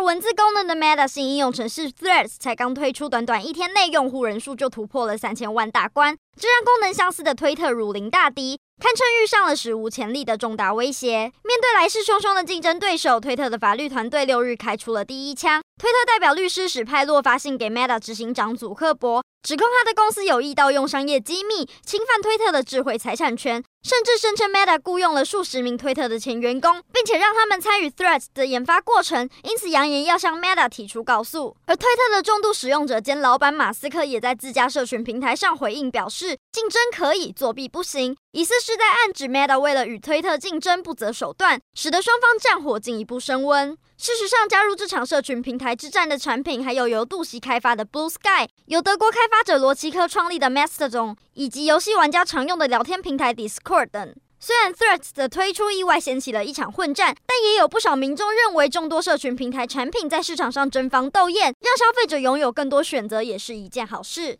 文字功能的 Meta 新应用程式 Threads 才刚推出，短短一天内用户人数就突破了三千万大关，这让功能相似的推特如临大敌，堪称遇上了史无前例的重大威胁。面对来势汹汹的竞争对手，推特的法律团队六日开出了第一枪。推特代表律师史派洛发信给 Meta 执行长祖克伯，指控他的公司有意盗用商业机密，侵犯推特的智慧财产权。甚至声称 Meta 雇佣了数十名推特的前员工，并且让他们参与 Threads 的研发过程，因此扬扬言要向 Meta 提出告诉。而推特的重度使用者兼老板马斯克也在自家社群平台上回应表示，竞争可以，作弊不行，疑似是在暗指 Meta 为了与推特竞争不择手段，使得双方战火进一步升温。事实上，加入这场社群平台之战的产品，还有由杜袭开发的 Blue Sky，由德国开发者罗奇科创立的 Mastodon，以及游戏玩家常用的聊天平台 Discord 等。虽然 Threats 的推出意外掀起了一场混战，但也有不少民众认为，众多社群平台产品在市场上争芳斗艳，让消费者拥有更多选择也是一件好事。